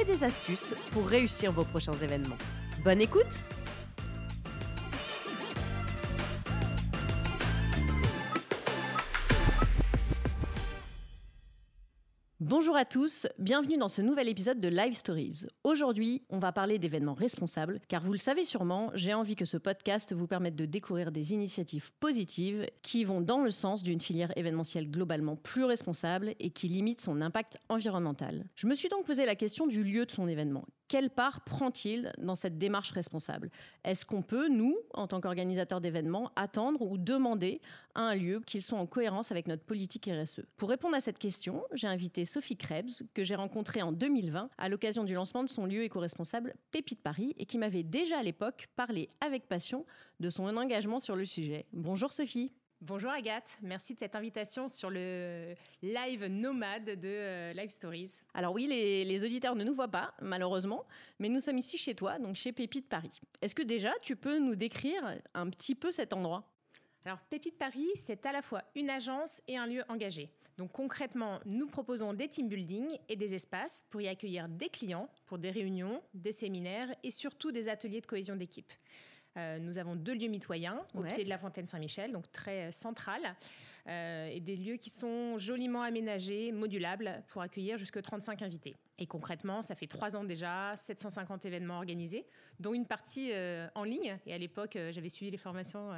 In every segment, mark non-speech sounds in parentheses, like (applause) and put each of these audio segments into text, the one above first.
et des astuces pour réussir vos prochains événements. Bonne écoute Bonjour à tous, bienvenue dans ce nouvel épisode de Live Stories. Aujourd'hui, on va parler d'événements responsables, car vous le savez sûrement, j'ai envie que ce podcast vous permette de découvrir des initiatives positives qui vont dans le sens d'une filière événementielle globalement plus responsable et qui limite son impact environnemental. Je me suis donc posé la question du lieu de son événement quelle part prend-il dans cette démarche responsable? Est-ce qu'on peut, nous, en tant qu'organisateurs d'événements, attendre ou demander à un lieu qu'il soit en cohérence avec notre politique RSE Pour répondre à cette question, j'ai invité Sophie Krebs, que j'ai rencontrée en 2020 à l'occasion du lancement de son lieu éco-responsable Pépite Paris et qui m'avait déjà à l'époque parlé avec passion de son engagement sur le sujet. Bonjour Sophie Bonjour Agathe, merci de cette invitation sur le live nomade de euh, Live Stories. Alors oui, les, auditeurs ne nous voient pas, malheureusement, mais nous sommes ici chez toi, donc chez Pépite Paris. Est-ce que déjà tu peux nous décrire un petit peu cet endroit? Alors Pépite Paris, c'est à la fois une agence et un lieu engagé. Donc concrètement, nous proposons des team building et des espaces pour y accueillir des clients pour des réunions, des séminaires et surtout des ateliers de cohésion d'équipe. Euh, nous avons deux lieux mitoyens au pied de la fontaine Saint-Michel, donc très euh, central, euh, et des lieux qui sont joliment aménagés, modulables, pour accueillir jusque 35 invités. Et concrètement, ça fait trois ans déjà, 750 événements organisés, dont une partie en ligne. Et à l'époque, j'avais suivi les formations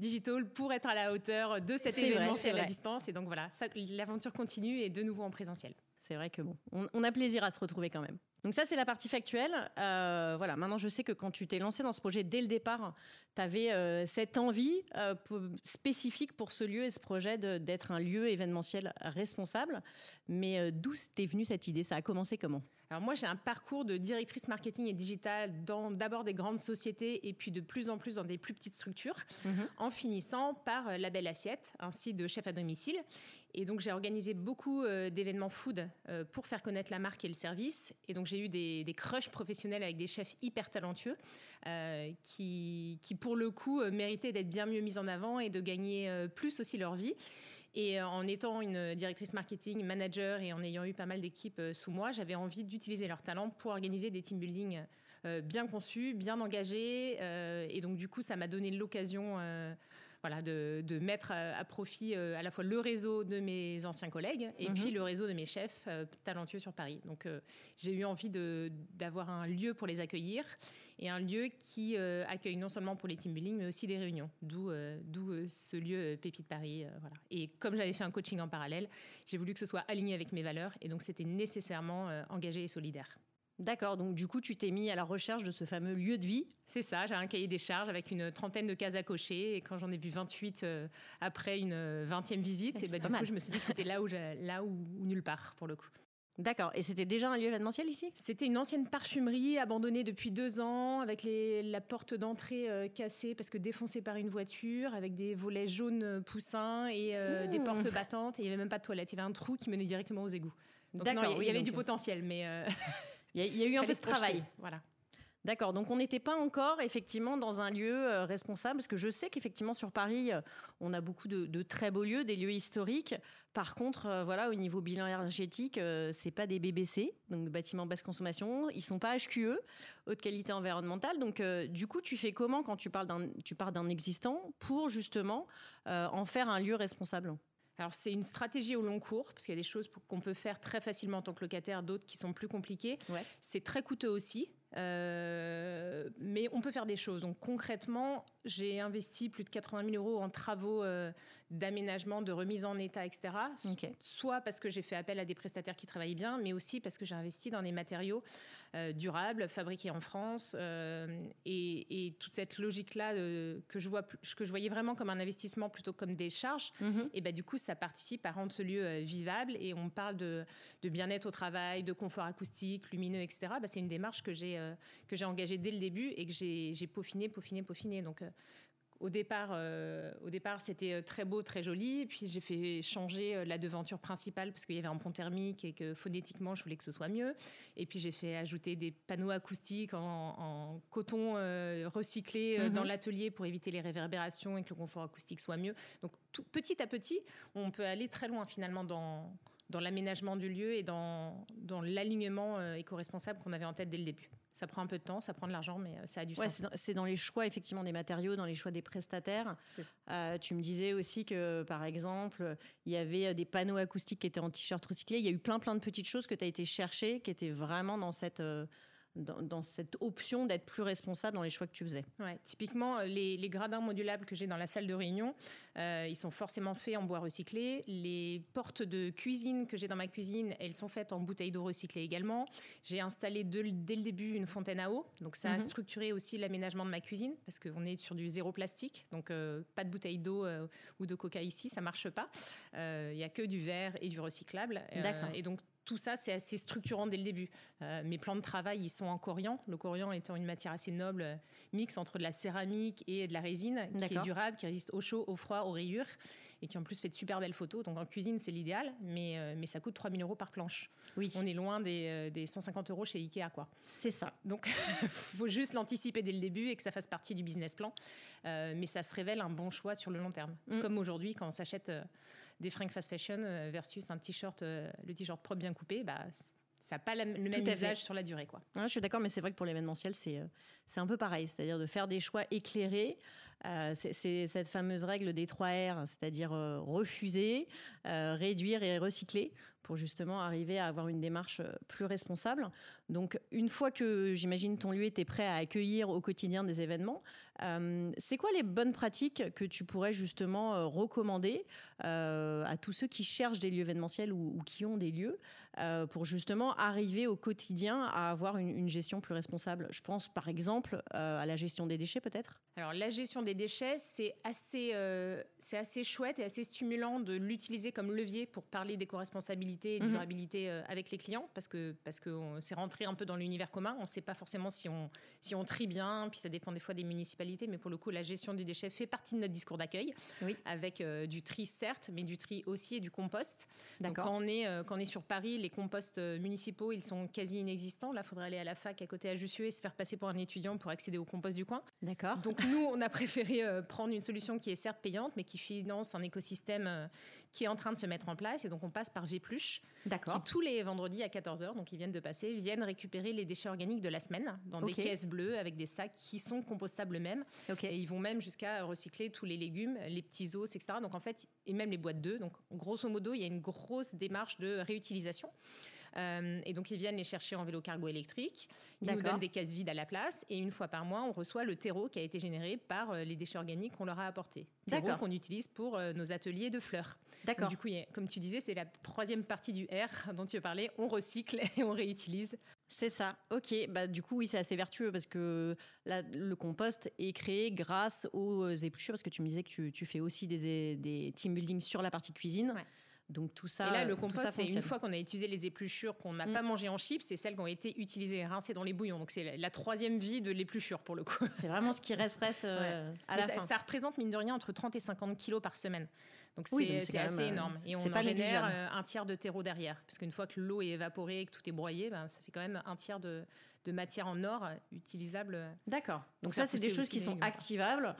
digitales pour être à la hauteur de cet événement sur la distance. Et donc voilà, l'aventure continue et de nouveau en présentiel. C'est vrai que bon, on a plaisir à se retrouver quand même. Donc ça, c'est la partie factuelle. Euh, voilà, maintenant, je sais que quand tu t'es lancé dans ce projet dès le départ, tu avais euh, cette envie euh, spécifique pour ce lieu et ce projet d'être un lieu événementiel responsable. Mais d'où t'es venue cette idée? Ça a commencé comment? Alors moi, j'ai un parcours de directrice marketing et digital dans d'abord des grandes sociétés et puis de plus en plus dans des plus petites structures, mhm. en finissant par la belle assiette, ainsi de chef à domicile. Et donc j'ai organisé beaucoup d'événements food pour faire connaître la marque et le service. Et donc j'ai eu des, des, crushs professionnels avec des chefs hyper talentueux euh, qui, qui, pour le coup, euh, méritaient d'être bien mieux mis en avant et de gagner euh, plus aussi leur vie. Et en étant une directrice marketing, manager et en ayant eu pas mal d'équipes sous moi, j'avais envie d'utiliser leur talent pour organiser des team building bien conçus, bien engagés. et donc, du coup, ça m'a donné l'occasion voilà, de, mettre à, profit euh, à la fois le réseau de mes anciens collègues et mhm. puis le réseau de mes chefs euh, talentueux sur Paris. Donc euh, j'ai eu envie d'avoir un lieu pour les accueillir et un lieu qui accueille non seulement pour les team building mais aussi des réunions, d'où ce lieu Pépite Paris. voilà. Et comme j'avais fait un coaching en parallèle, j'ai voulu que ce soit aligné avec mes valeurs et donc c'était nécessairement engagé et solidaire. D'accord, donc du coup, tu t'es mis à la recherche de ce fameux lieu de vie. C'est ça, j'ai un cahier des charges avec une trentaine de cases à cocher. Et quand j'en ai vu 28 euh, après une euh, vingtième visite, et bah, du coup, je me suis dit que c'était là, où, là où, nulle part, pour le coup. D'accord. Et c'était déjà un lieu événementiel ici? C'était une ancienne parfumerie abandonnée depuis deux ans, avec la porte d'entrée euh, cassée parce que défoncée par une voiture, avec des volets jaunes poussins et des mmh. portes battantes. Et il n'y avait même pas de toilette. Il y avait un trou qui menait directement aux égouts. D'accord. il y, avait du potentiel, mais. (laughs) Il y, a eu un peu de travail. Voilà. D'accord, donc on n'était pas encore effectivement dans un lieu euh, responsable, parce que je sais qu'effectivement sur Paris, euh, on a beaucoup de, très beaux lieux, des lieux historiques. Par contre, euh, voilà, au niveau bilan énergétique, ce c'est pas des BBC, donc bâtiments basse consommation, ils sont pas HQE, haute qualité environnementale. Donc du coup, tu fais comment quand tu parles d'un, tu pars d'un existant pour justement en faire un lieu responsable? Alors c'est une stratégie au long cours, parce qu'il y a des choses qu'on peut faire très facilement en tant que locataire, d'autres qui sont plus compliquées. C'est très coûteux aussi. Euh, mais on peut faire des choses. Donc concrètement, j'ai investi plus de 80 000 euros en travaux euh, d'aménagement, de remise en état, etc. Soit parce que j'ai fait appel à des prestataires qui travaillent bien, mais aussi parce que j'ai investi dans des matériaux euh, durables, fabriqués en France. Et, toute cette logique-là que, je vois, que je voyais vraiment comme un investissement plutôt comme des charges, mhm. et ben, du coup, ça participe à rendre ce lieu vivable. Et on parle de, bien-être au travail, de confort acoustique, lumineux, etc. Ben, c'est une démarche que j'ai euh, que j'ai engagé dès le début et que j'ai peaufiné, peaufiné, peaufiné. Donc, euh, au départ, euh, au départ, c'était très beau, très joli. puis j'ai fait changer la devanture principale parce qu'il y avait un pont thermique et que phonétiquement, je voulais que ce soit mieux. Et puis j'ai fait ajouter des panneaux acoustiques en, coton recyclé mhm. dans l'atelier pour éviter les réverbérations et que le confort acoustique soit mieux. Donc tout, petit à petit, on peut aller très loin finalement dans, dans l'aménagement du lieu et dans, dans l'alignement éco-responsable qu'on avait en tête dès le début. Ça prend un peu de temps, ça prend de l'argent, mais euh, ça a du sens. C'est dans, les choix effectivement des matériaux, dans les choix des prestataires. Euh, tu me disais aussi que, par exemple, il y avait euh, des panneaux acoustiques qui étaient en t-shirt recyclé. Il y a eu plein plein de petites choses que tu as été chercher, qui étaient vraiment dans cette dans, cette option d'être plus responsable dans les choix que tu faisais. Ouais, typiquement, les, gradins modulables que j'ai dans la salle de réunion, euh, ils sont forcément faits en bois recyclé. Les portes de cuisine que j'ai dans ma cuisine, elles sont faites en bouteilles d'eau recyclée également. J'ai installé dès le début une fontaine à eau, donc ça a mhm. structuré aussi l'aménagement de ma cuisine parce qu'on est sur du zéro plastique, donc euh, pas de bouteille d'eau euh, ou de coca ici, ça marche pas. Il y a que du verre et du recyclable. et donc tout ça, c'est assez structurant dès le début. Euh, mes plans de travail, ils sont en corian. Le corian étant une matière assez noble, euh, mix entre de la céramique et de la résine, qui est durable, qui résiste au chaud, au froid, aux rayures, et qui en plus fait de super belles photos. Donc en cuisine, c'est l'idéal, mais, euh, mais ça coûte 3000 euros par planche. Oui. On est loin des, des 150 euros chez Ikea, quoi. C'est ça. Donc, il (laughs) faut juste l'anticiper dès le début et que ça fasse partie du business plan. mais ça se révèle un bon choix sur le long terme. Mm. Comme aujourd'hui, quand on s'achète des fringues fast fashion euh, versus un t-shirt, euh, le t-shirt propre bien coupé, bah, ça n'a pas le même usage sur la durée. Quoi. je suis d'accord, mais c'est vrai que pour l'événementiel, c'est euh, c'est un peu pareil. C'est-à-dire de faire des choix éclairés. c'est cette fameuse règle des trois R, c'est-à-dire refuser, réduire et recycler pour justement arriver à avoir une démarche plus responsable. Donc, une fois que j'imagine ton lieu était prêt à accueillir au quotidien des événements, euh, c'est quoi les bonnes pratiques que tu pourrais justement euh, recommander euh, à tous ceux qui cherchent des lieux événementiels ou, qui ont des lieux pour justement arriver au quotidien à avoir une, gestion plus responsable? Je pense par exemple à la gestion des déchets peut-être Alors la gestion des déchets, c'est assez, c'est assez chouette et assez stimulant de l'utiliser comme levier pour parler d'éco-responsabilité et mhm. durabilité avec les clients parce que parce que c'est rentré un peu dans l'univers commun. On ne sait pas forcément si on, si on trie bien, puis ça dépend des fois des municipalités mais pour le coup, la gestion du déchet fait partie de notre discours d'accueil, avec euh, du tri certes, mais du tri aussi et du compost. Donc quand on est euh, quand on est sur Paris, les composts euh, municipaux, ils sont quasi inexistants. Là, il faudrait aller à la fac à côté à Jussieu et se faire passer pour un étudiant pour accéder au compost du coin. D'accord. Donc nous, on a (laughs) préféré prendre une solution qui est certes payante, mais qui finance un écosystème qui est en train de se mettre en place. Et donc, on passe par Vplush, qui tous les vendredis à 14h, donc ils viennent de passer, viennent récupérer les déchets organiques de la semaine dans des caisses bleues avec des sacs qui sont compostables même. Et ils vont même jusqu'à recycler tous les légumes, les petits os, etc. Donc, en fait, et même les boîtes d'œufs. Donc, grosso modo, il y a une grosse démarche de réutilisation. Euh, et donc, ils viennent les chercher en vélo cargo électrique. Ils nous donnent des caisses vides à la place. Et une fois par mois, on reçoit le terreau qui a été généré par euh, les déchets organiques qu'on leur a apportés. Terreau qu'on utilise pour euh, nos ateliers de fleurs. D'accord. Du coup, comme tu disais, c'est la troisième partie du R (laughs) dont tu parlais. On recycle et on réutilise. C'est ça. Ok. Bah, du coup, oui, c'est assez vertueux parce que le compost est créé grâce aux épluchures. Parce que tu me disais que tu, fais aussi des, des team building sur la partie cuisine. Ouais. Donc tout ça. Et là, le compost, c'est une fois qu'on a utilisé les épluchures qu'on n'a mm. pas mangées en chips, c'est celles qui ont été utilisées et rincées dans les bouillons. Donc c'est la, troisième vie de l'épluchure pour le coup. C'est vraiment ce qui reste reste euh, à la ça, fin. Ça représente mine de rien entre 30 et 50 kilos par semaine. Donc c'est assez euh, énorme. Et on en génère euh, un tiers de terreau derrière. Parce qu'une fois que l'eau est évaporée et que tout est broyé, ben, ça fait quand même un tiers de, de matière en or utilisable. D'accord. Donc ça, c'est des choses qui sont activables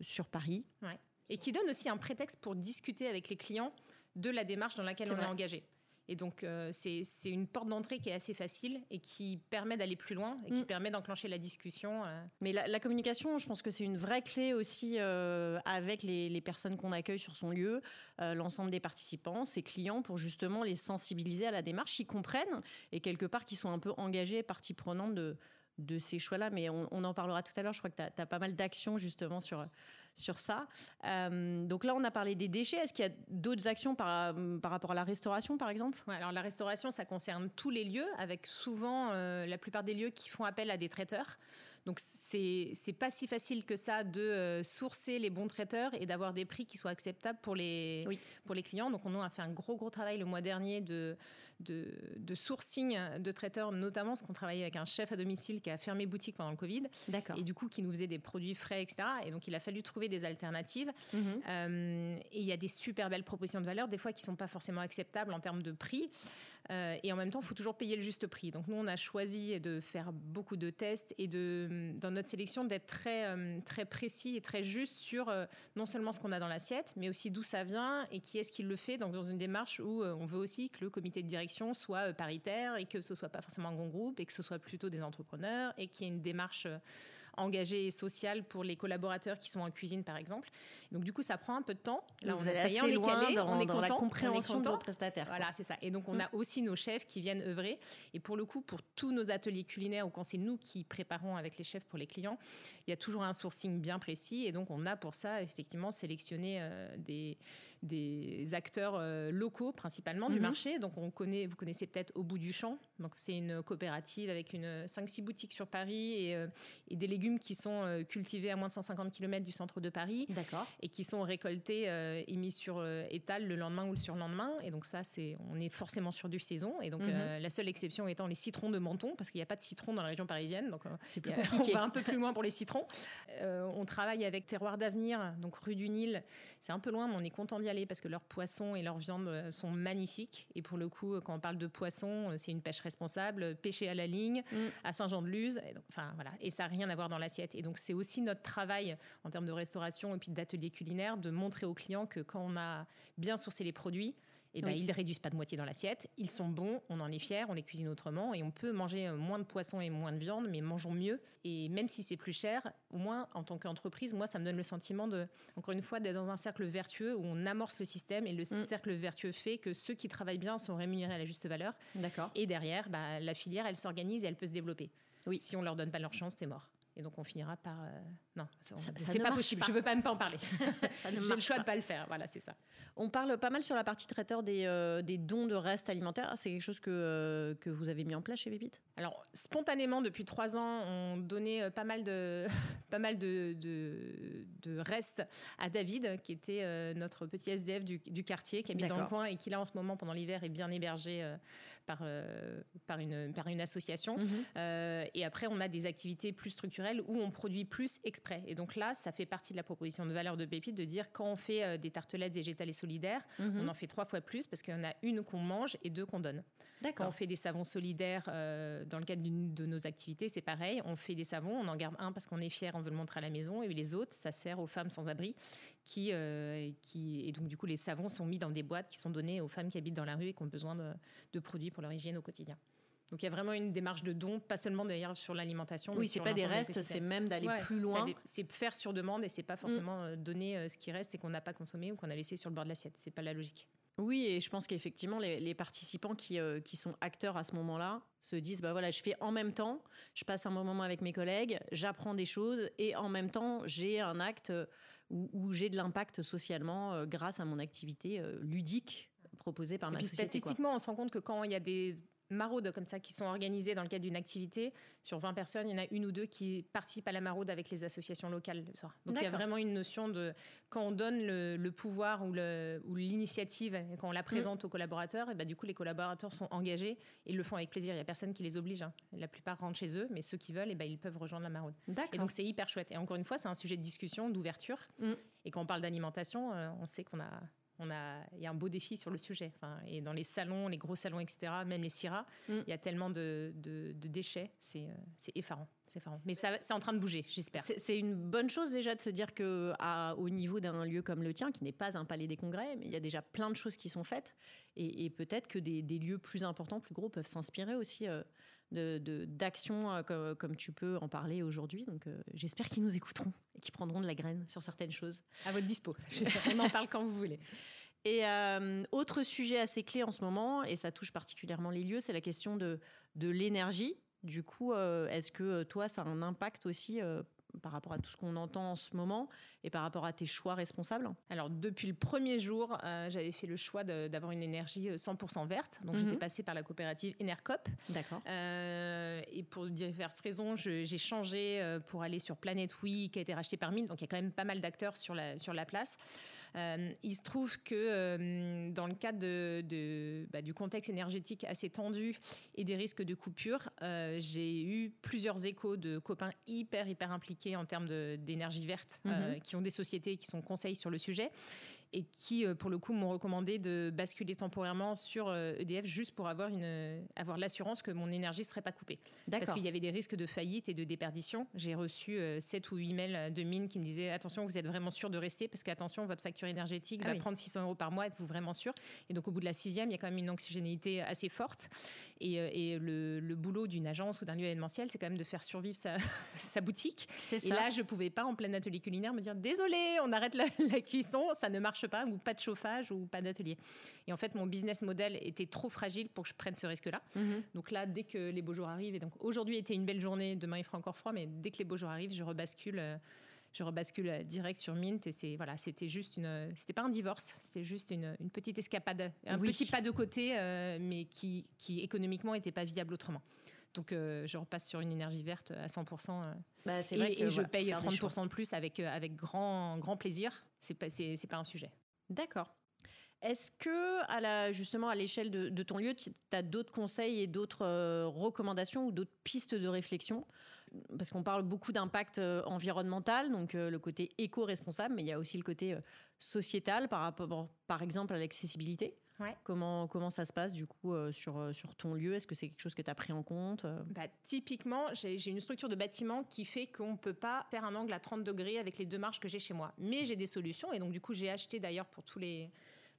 sur Paris. Ouais et qui donne aussi un prétexte pour discuter avec les clients de la démarche dans laquelle on est engagé. Et donc, euh, c'est une porte d'entrée qui est assez facile et qui permet d'aller plus loin et qui mm. permet d'enclencher la discussion. Euh. Mais la, communication, je pense que c'est une vraie clé aussi euh, avec les, personnes qu'on accueille sur son lieu, l'ensemble des participants, ses clients, pour justement les sensibiliser à la démarche, qu'ils comprennent et quelque part qu'ils soient un peu engagés, partie prenante de, de ces choix-là. Mais on, en parlera tout à l'heure. Je crois que tu as, pas mal d'actions justement sur sur ça. Euh, donc là, on a parlé des déchets. Est-ce qu'il y a d'autres actions par, par, rapport à la restauration, par exemple? Alors la restauration, ça concerne tous les lieux, avec souvent euh, la plupart des lieux qui font appel à des traiteurs. Donc c'est c'est pas si facile que ça de euh, sourcer les bons traiteurs et d'avoir des prix qui soient acceptables pour les pour les clients. Donc on a fait un gros gros travail le mois dernier de de, sourcing de traiteurs, notamment parce qu'on travaillait avec un chef à domicile qui a fermé boutique pendant le Covid. D'accord. Et du coup, qui nous faisait des produits frais, etc. Et donc, il a fallu trouver des alternatives. Mhm. Euh, et il y a des super belles propositions de valeur, des fois qui ne sont pas forcément acceptables en termes de prix. Euh, et en même temps, il faut toujours payer le juste prix. Donc nous, on a choisi de faire beaucoup de tests et de, dans notre sélection d'être très, euh, très précis et très juste sur non seulement ce qu'on a dans l'assiette, mais aussi d'où ça vient et qui est-ce qui le fait. Donc dans une démarche où on veut aussi que le comité de direction soit euh, paritaire et que ce soit pas forcément un grand groupe et que ce soit plutôt des entrepreneurs et qu'il y ait une démarche euh, engagée et sociale pour les collaborateurs qui sont en cuisine, par exemple. Donc, du coup, ça prend un peu de temps. Là, vous êtes assez on est loin dans, on est dans la compréhension de vos prestataires. Voilà, c'est ça. Et donc, on a mm. aussi nos chefs qui viennent œuvrer. Et pour le coup, pour tous nos ateliers culinaires, ou quand c'est nous qui préparons avec les chefs pour les clients, il y a toujours un sourcing bien précis. Et donc, on a pour ça, effectivement, sélectionné euh, des des acteurs euh, locaux principalement du mhm. marché. Donc on connaît, vous connaissez peut-être Au bout du champ. Donc c'est une coopérative avec une 5-6 boutiques sur Paris et, euh, et, des légumes qui sont euh, cultivés à moins de 150 km du centre de Paris. D'accord. Et qui sont récoltés et mis sur étal le lendemain ou le surlendemain. Et donc ça, c'est, on est forcément sur du saison. Et donc mhm. la seule exception étant les citrons de Menton, parce qu'il n'y a pas de citron dans la région parisienne. Donc c'est plus (laughs) compliqué. on va un peu plus loin pour les citrons. on travaille avec Terroir d'Avenir, donc rue du Nil. C'est un peu loin, mais on est content d'y aller parce que leurs poissons et leurs viandes euh, sont magnifiques. Et pour le coup, quand on parle de poissons, euh, c'est une pêche responsable, pêché à la ligne, mm. à Saint-Jean-de-Luz. Enfin, voilà. Et ça n'a rien à voir dans l'assiette. Et donc, c'est aussi notre travail en termes de restauration et puis d'atelier culinaire de montrer aux clients que quand on a bien sourcé les produits, et eh ben, ils ne réduisent pas de moitié dans l'assiette. Ils sont bons, on en est fiers, on les cuisine autrement et on peut manger euh, moins de poissons et moins de viande, mais mangeons mieux. Et même si c'est plus cher, au moins en tant qu'entreprise, moi, ça me donne le sentiment de, encore une fois, d'être dans un cercle vertueux où on amorce le système et le mm. cercle vertueux fait que ceux qui travaillent bien sont rémunérés à la juste valeur. D'accord. Et derrière, bah, la filière, elle s'organise et elle peut se développer. Oui. Si on leur donne pas leur chance, c'est mort. Et donc on finira par euh, non, c'est pas possible. Je veux pas même pas en parler. (laughs) (laughs) J'ai le choix de pas le faire. Voilà, c'est ça. On parle pas mal sur la partie traiteur des, euh, des dons de restes alimentaires. C'est quelque chose que euh, que vous avez mis en place chez Pépite? Alors spontanément depuis trois ans, on donnait pas mal de (laughs) pas mal de, de, restes à David, qui était notre petit SDF du, du quartier, qui habite dans le coin et qui là en ce moment pendant l'hiver est bien hébergé par par une par une association. Mhm. et après on a des activités plus où on produit plus exprès. Et donc là, ça fait partie de la proposition de valeur de Pépite de dire quand on fait euh, des tartelettes végétales et solidaires, mhm. on en fait trois fois plus parce qu'il y en a une qu'on mange et deux qu'on donne. Quand on fait des savons solidaires euh, dans le cadre de nos activités, c'est pareil. On fait des savons, on en garde un parce qu'on est fier, on veut le montrer à la maison, et les autres, ça sert aux femmes sans abri qui, euh, qui et donc du coup les savons sont mis dans des boîtes qui sont données aux femmes qui habitent dans la rue et qui ont besoin de, de produits pour leur hygiène au quotidien. Donc il y a vraiment une démarche de don, pas seulement d'ailleurs sur l'alimentation. Oui, c'est pas des restes, c'est même d'aller plus loin. C'est faire sur demande et c'est pas forcément mm. euh, donner euh, ce qui reste et qu'on n'a pas consommé ou qu'on a laissé sur le bord de l'assiette. C'est pas la logique. Oui, et je pense qu'effectivement, les, participants qui, euh, qui sont acteurs à ce moment-là se disent bah voilà, je fais en même temps, je passe un bon moment avec mes collègues, j'apprends des choses et en même temps, j'ai un acte où, j'ai de l'impact socialement grâce à mon activité ludique proposée par ma société. Statistiquement, on se rend compte que quand il y a des maraudes comme ça qui sont organisées dans le cadre d'une activité. Sur 20 personnes, il y en a une ou deux qui participent à la maraude avec les associations locales le soir. Donc il y a vraiment une notion de quand on donne le, pouvoir ou l'initiative, quand on la présente mm. aux collaborateurs, et bah, du coup les collaborateurs sont engagés et le font avec plaisir. Il n'y a personne qui les oblige. Hein. La plupart rentrent chez eux, mais ceux qui veulent, et bah, ils peuvent rejoindre la maraude. Et donc c'est hyper chouette. Et encore une fois, c'est un sujet de discussion, d'ouverture. Mm. Et quand on parle d'alimentation, euh, on sait qu'on a on a, il y a un beau défi sur le sujet. et dans les salons, les gros salons, etc., même les CIRA, mm. il y a tellement de, déchets, c'est effarant. Mais c'est en train de bouger, j'espère. C'est une bonne chose déjà de se dire que au niveau d'un lieu comme le tien, qui n'est pas un palais des congrès, mais il y a déjà plein de choses qui sont faites, et, peut-être que des, lieux plus importants, plus gros, peuvent s'inspirer aussi euh, d'actions euh, comme, tu peux en parler aujourd'hui. Donc euh, j'espère qu'ils nous écouteront et qu'ils prendront de la graine sur certaines choses. À votre dispo. (laughs) On en parle quand vous voulez. Et autre sujet assez clé en ce moment, et ça touche particulièrement les lieux, c'est la question de, de l'énergie. Du coup, euh, est-ce que euh, toi, ça a un impact aussi euh, par rapport à tout ce qu'on entend en ce moment et par rapport à tes choix responsables Alors, depuis le premier jour, j'avais fait le choix d'avoir une énergie 100% verte. Donc, j'étais mhm. passée par la coopérative Enercop. D'accord. et pour diverses raisons, j'ai changé pour aller sur Planet Week, qui a été racheté par Mine. Donc, il y a quand même pas mal d'acteurs sur la, sur la place. Euh, il se trouve que euh, dans le cadre de, bah, du contexte énergétique assez tendu et des risques de coupure, euh, j'ai eu plusieurs échos de copains hyper, hyper impliqués en termes d'énergie verte, mhm. qui ont des sociétés qui sont conseils sur le sujet et qui, euh, pour le coup, m'ont recommandé de basculer temporairement sur EDF euh, e juste pour avoir, une, avoir l'assurance que mon énergie ne serait pas coupée. Parce qu'il y avait des risques de faillite et de déperdition. J'ai reçu 7 euh, ou 8 mails de mine qui me disaient attention, vous êtes vraiment sûr de rester parce qu'attention, votre facture énergétique ah va prendre 600 euros par mois, êtes-vous vraiment sûr? Et donc, au bout de la sixième, il y a quand même une oxygénité assez forte. Et, le, boulot d'une agence ou d'un lieu événementiel, c'est quand même de faire survivre sa, (laughs) sa boutique. Et là, je ne pouvais pas, en plein atelier culinaire, me dire désolé, on arrête la, (laughs) la cuisson, ça ne marche pas, ou pas de chauffage, ou pas d'atelier. Et en fait, mon business model était trop fragile pour que je prenne ce risque-là. Mhm. Donc là, dès que les beaux jours arrivent, et donc aujourd'hui était une belle journée, demain il fera encore froid, mais dès que les beaux jours arrivent, je rebascule. Euh, je rebascule euh, direct sur Mint et c'est voilà, c'était juste une, c'était pas un divorce, c'était juste une, une, petite escapade, un petit pas de côté, euh, mais qui, qui économiquement n'était pas viable autrement. Donc, je repasse sur une énergie verte à 100%. Bah, et, vrai que, et je paye 30% de plus avec, avec grand, grand plaisir. C'est pas, c'est, pas un sujet. D'accord. Est-ce que, à la, justement, à l'échelle de, ton lieu, tu as d'autres conseils et d'autres euh, recommandations ou d'autres pistes de réflexion? Parce qu'on parle beaucoup d'impact euh, environnemental, donc euh, le côté éco-responsable, mais il y a aussi le côté sociétal par rapport, par exemple, à l'accessibilité. Comment, comment ça se passe du coup sur, sur ton lieu? Est-ce que c'est quelque chose que tu as pris en compte bah, Typiquement, j'ai une structure de bâtiment qui fait qu'on ne peut pas faire un angle à 30 degrés avec les deux marches que j'ai chez moi. Mais j'ai des solutions et donc du coup j'ai acheté d'ailleurs pour tous les,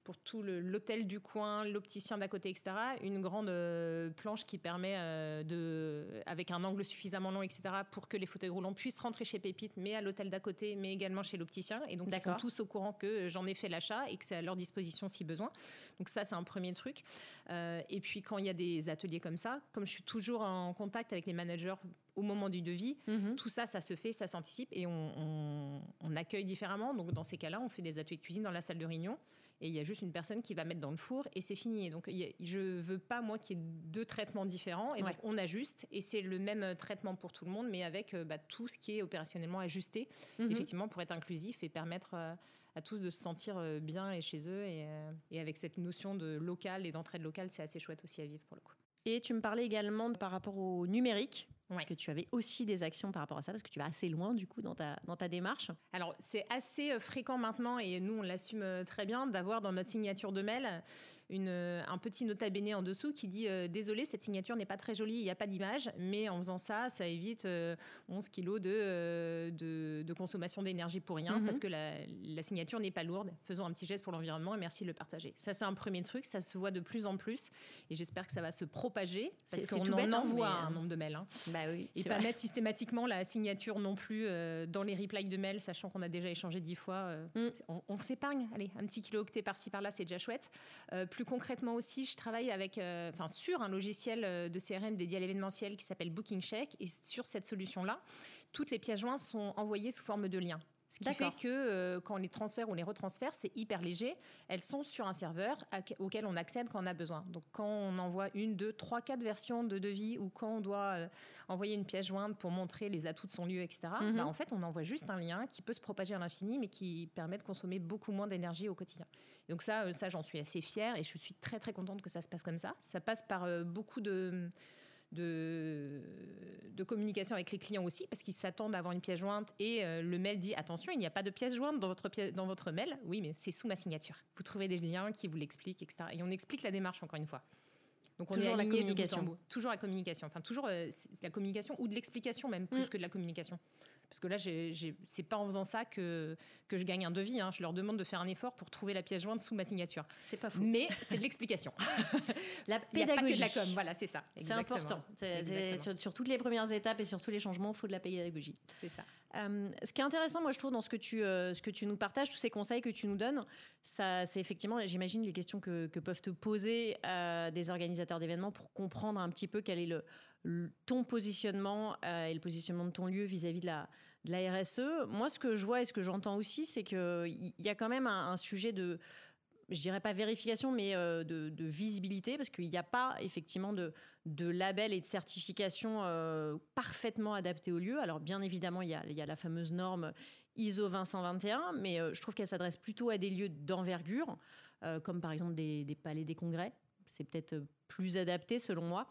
pour tout l'hôtel du coin, l'opticien d'à côté, etc. Une grande euh, planche qui permet, euh, de, avec un angle suffisamment long, etc., pour que les fauteuils roulants puissent rentrer chez Pépite, mais à l'hôtel d'à côté, mais également chez l'opticien. Et donc, ils sont tous au courant que j'en ai fait l'achat et que c'est à leur disposition si besoin. Donc, ça, c'est un premier truc. Euh, et puis, quand il y a des ateliers comme ça, comme je suis toujours en contact avec les managers au moment du devis, mhm. tout ça, ça se fait, ça s'anticipe et on, on accueille différemment. Donc, dans ces cas-là, on fait des ateliers de cuisine dans la salle de réunion et il y a juste une personne qui va mettre dans le four et c'est fini. donc je veux pas moi qu'il y ait deux traitements différents et donc on ajuste et c'est le même traitement pour tout le monde mais avec euh, bah, tout ce qui est opérationnellement ajusté mhm. effectivement pour être inclusif et permettre euh, à tous de se sentir euh, bien et chez eux et, et avec cette notion de local et d'entraide locale c'est assez chouette aussi à vivre pour le coup. Et tu me parlais également par rapport au numérique que tu avais aussi des actions par rapport à ça, parce que tu vas assez loin du coup dans ta, dans ta démarche. Alors c'est assez euh, fréquent maintenant, et nous on l'assume euh, très bien, d'avoir dans notre signature de mail une, euh, un petit nota bene en dessous qui dit désolé cette signature n'est pas très jolie il n'y a pas d'image mais en faisant ça ça évite 11 kilos de, de, consommation d'énergie pour rien mhm. parce que la, la signature n'est pas lourde faisons un petit geste pour l'environnement et merci de le partager ça c'est un premier truc ça se voit de plus en plus et j'espère que ça va se propager parce qu'on en hein, envoie un nombre de mails hein. bah oui, et pas mettre systématiquement la signature non plus dans les replies de mails sachant qu'on a déjà échangé dix fois mm. on, s'épargne allez un petit kilo octet par-ci par-là c'est déjà chouette plus concrètement aussi, je travaille avec, euh, sur un logiciel euh, de CRM dédié à l'événementiel qui s'appelle Booking Check. Et sur cette solution-là, toutes les pièces jointes sont envoyées sous forme de liens. Ce qui fait que euh, quand on les transfère ou les retransfère, c'est hyper léger. Elles sont sur un serveur auquel on accède quand on a besoin. Donc quand on envoie une, deux, trois, quatre versions de devis ou quand on doit euh, envoyer une pièce jointe pour montrer les atouts de son lieu, etc., mhm. bah, en fait, on envoie juste un lien qui peut se propager à l'infini, mais qui permet de consommer beaucoup moins d'énergie au quotidien. Donc ça, euh, ça j'en suis assez fière et je suis très très contente que ça se passe comme ça. Ça passe par beaucoup de de, de, communication avec les clients aussi, parce qu'ils s'attendent à avoir une pièce jointe et le mail dit attention, il n'y a pas de pièce jointe dans votre, dans votre mail. Oui, mais c'est sous ma signature. Vous trouvez des liens qui vous l'expliquent, etc. Et on explique la démarche encore une fois. Donc on toujours est la communication. Toujours la communication. Enfin, toujours la communication ou de l'explication même, plus mm. que de la communication. Parce que là, c'est pas en faisant ça que, que je gagne un devis. Hein. Je leur demande de faire un effort pour trouver la pièce jointe sous ma signature. C'est pas faux. Mais c'est de l'explication. (laughs) la pédagogie. (laughs) Il a pas que de la com. Voilà, c'est ça. C'est important. Sur, sur, toutes les premières étapes et sur tous les changements, il faut de la pédagogie. C'est ça. Euh, ce qui est intéressant, moi, je trouve, dans ce que tu, euh, ce que tu nous partages, tous ces conseils que tu nous donnes, ça, c'est effectivement, j'imagine, les questions que, que, peuvent te poser euh, des organisateurs d'événements pour comprendre un petit peu quel est le, ton positionnement et le positionnement de ton lieu vis-à-vis de la, RSE. Moi, ce que je vois et ce que j'entends aussi, c'est qu'il y a quand même un sujet de je dirais pas vérification, mais euh, de, visibilité, parce qu'il n'y a pas effectivement de, label et de certification euh, parfaitement adapté au lieu. Alors bien évidemment, il y a, la fameuse norme ISO 20121, mais euh, je trouve qu'elle s'adresse plutôt à des lieux d'envergure, comme par exemple des palais des congrès. C'est peut-être plus adapté selon moi.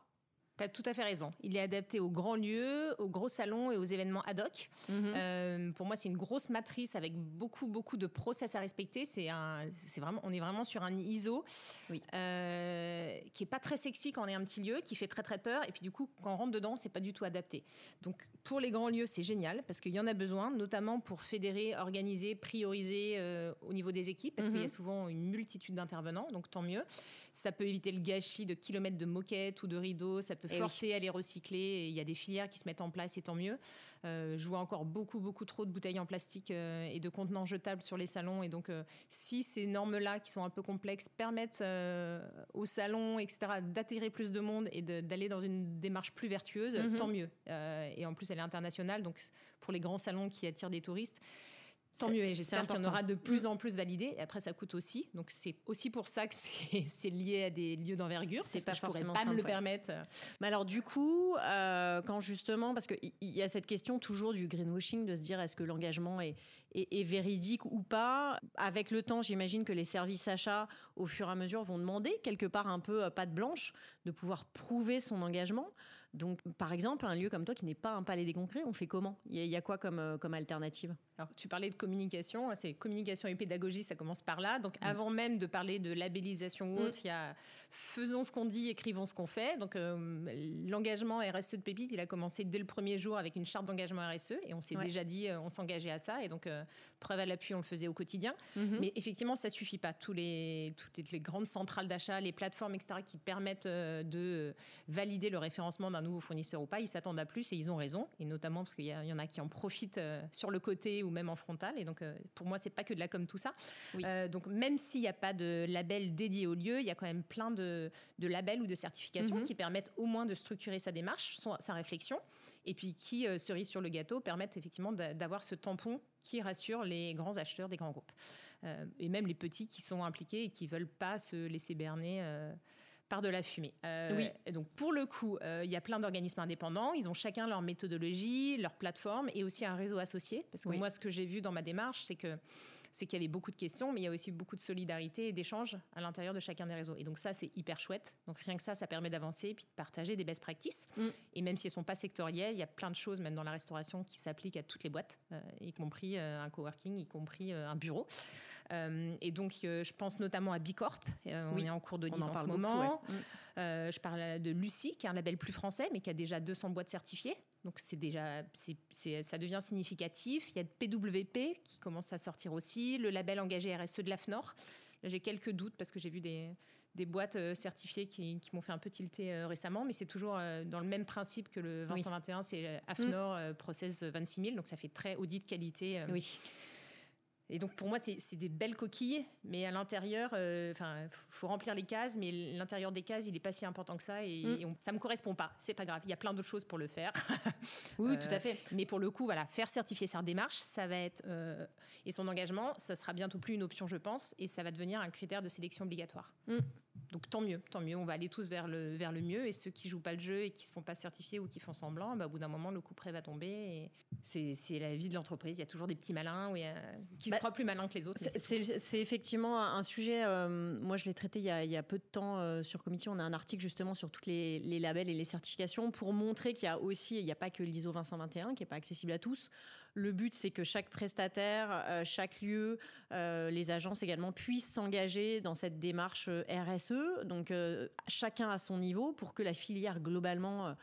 Tu as tout à fait raison. Il est adapté aux grands lieux, aux gros salons et aux événements ad hoc. Mhm. Euh, pour moi, c'est une grosse matrice avec beaucoup, beaucoup de process à respecter. C'est un, c'est vraiment, on est vraiment sur un ISO oui. euh, qui est pas très sexy quand on est un petit lieu, qui fait très très peur. Et puis du coup, quand on rentre dedans, c'est pas du tout adapté. Donc pour les grands lieux, c'est génial parce qu'il y en a besoin, notamment pour fédérer, organiser, prioriser euh, au niveau des équipes, parce qu'il y a mhm. souvent une multitude d'intervenants. Donc tant mieux. Ça peut éviter le gâchis de kilomètres de moquettes ou de rideaux. Ça peut forcer à les recycler. Il y a des filières qui se mettent en place et tant mieux. Euh, je vois encore beaucoup, beaucoup trop de bouteilles en plastique euh, et de contenants jetables sur les salons. Et donc, euh, si ces normes-là, qui sont un peu complexes, permettent aux salons, etc., d'attirer plus de monde et d'aller dans une démarche plus vertueuse, mhm. tant mieux. et en plus, elle est internationale. Donc, pour les grands salons qui attirent des touristes, Tant mieux, et j'espère qu'il y en aura de plus mm. en plus validés. Et après, ça coûte aussi. Donc, c'est aussi pour ça que c'est (laughs) lié à des lieux d'envergure. C'est pas forcément pas me le permettre. Mais alors, du coup, euh, quand justement, parce qu'il y a cette question toujours du greenwashing, de se dire est-ce que l'engagement est, est, véridique ou pas? Avec le temps, j'imagine que les services achats, au fur et à mesure, vont demander quelque part un peu pas de blanche, de pouvoir prouver son engagement. Donc, par exemple, un lieu comme toi qui n'est pas un palais des congrès, on fait comment? Il y, a quoi comme, euh, comme alternative? Alors, tu parlais de communication, c'est communication et pédagogie, ça commence par là. Donc, mm. avant même de parler de labellisation ou mm. autre, il y a faisons ce qu'on dit, écrivons ce qu'on fait. Donc, euh, l'engagement RSE de Pépite, il a commencé dès le premier jour avec une charte d'engagement RSE et on s'est déjà dit, euh, on s'engageait à ça. Et donc, preuve à l'appui, on le faisait au quotidien. Mm-hmm. Mais effectivement, ça suffit pas. Tous les, toutes les grandes centrales d'achat, les plateformes, etc., qui permettent de valider le référencement d'un nouveau fournisseur ou pas, ils s'attendent à plus et ils ont raison. Et notamment parce qu'il y, y, en a qui en profitent euh, sur le côté ou même en frontal. Et donc, euh, pour moi, c'est pas que de la com tout ça. Euh, donc, même s'il n'y a pas de label dédié au lieu, il y a quand même plein de, de labels ou de certifications mhm. qui permettent au moins de structurer sa démarche, sa réflexion et puis qui, cerise sur le gâteau, permettent effectivement d'avoir ce tampon qui rassure les grands acheteurs des grands groupes. et même les petits qui sont impliqués et qui veulent pas se laisser berner par de la fumée. Euh, oui. Donc pour le coup, euh, il y a plein d'organismes indépendants. Ils ont chacun leur méthodologie, leur plateforme et aussi un réseau associé. Parce que moi, ce que j'ai vu dans ma démarche, c'est que c'est qu'il y avait beaucoup de questions, mais il y a aussi beaucoup de solidarité et d'échanges à l'intérieur de chacun des réseaux. Et donc ça, c'est hyper chouette. Donc rien que ça, ça permet d'avancer et puis de partager des best practices. Mm. Et même si elles sont pas sectorielles, il y a plein de choses, même dans la restauration, qui s'appliquent à toutes les boîtes, euh, y compris un coworking, y compris un bureau. Euh, et donc, euh, je pense notamment à Bicorp. Euh, on est en cours d'audit en, en, ce moment. Mm. je parle de Lucie, qui est un label plus français, mais qui a déjà 200 boîtes certifiées. Donc c'est déjà, ça devient significatif. Il y a PWP qui commence à sortir aussi, le label engagé RSE de l'AFNOR. Là, j'ai quelques doutes parce que j'ai vu des, des boîtes certifiées qui, qui m'ont fait un peu tilter récemment, mais c'est toujours dans le même principe que le 2021, c'est AFNOR mm. Process 26 000, donc ça fait très audit qualité. oui. Et donc pour moi, c'est des belles coquilles, mais à l'intérieur, euh, enfin, faut remplir les cases, mais l'intérieur des cases, il n'est pas si important que ça, et, ça mm. ça me correspond pas. C'est pas grave, il y a plein d'autres choses pour le faire. (laughs) oui, tout à fait. Euh, mais pour le coup, voilà, faire certifier sa démarche, ça va être euh, et son engagement, ça sera bientôt plus une option, je pense, et ça va devenir un critère de sélection obligatoire. Mm. Donc tant mieux, tant mieux. On va aller tous vers le, vers le mieux. Et ceux qui jouent pas le jeu et qui se font pas certifier ou qui font semblant, bah, au bout d'un moment, le coup près va tomber. C'est la vie de l'entreprise. Il y a toujours des petits malins qui se bah, croient plus malins que les autres. C'est effectivement un sujet. Euh, moi, je l'ai traité il y, a, il y, a, peu de temps euh, sur Comité. On a un article justement sur tous les, les labels et les certifications pour montrer qu'il y a aussi, il n'y a pas que l'ISO 221 qui n'est pas accessible à tous. Le but, c'est que chaque prestataire, euh, chaque lieu, euh, les agences également puissent s'engager dans cette démarche euh, RSE. Donc, chacun à son niveau pour que la filière globalement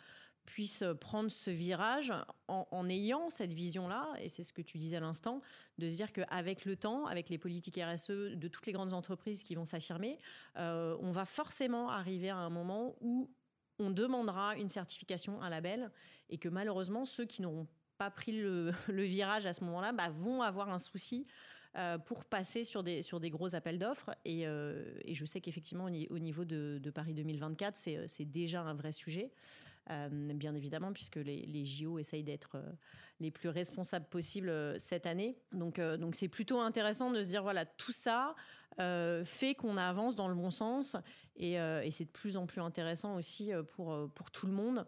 puisse prendre ce virage en, ayant cette vision-là, et c'est ce que tu disais à l'instant, de se dire qu'avec le temps, avec les politiques RSE de toutes les grandes entreprises qui vont s'affirmer, on va forcément arriver à un moment où on demandera une certification, un label, et que malheureusement, ceux qui n'auront pris (laughs) le, virage à ce moment-là, bah, vont avoir un souci euh, pour passer sur des, sur des gros appels d'offres. Et, euh, je sais qu'effectivement, au niveau de, Paris 2024, c'est déjà un vrai sujet. Euh, bien évidemment, puisque les, les JO essayent d'être les plus responsables possibles cette année. Donc, donc c'est plutôt intéressant de se dire voilà, tout ça fait qu'on avance dans le bon sens, et, et c'est de plus en plus intéressant aussi pour pour tout le monde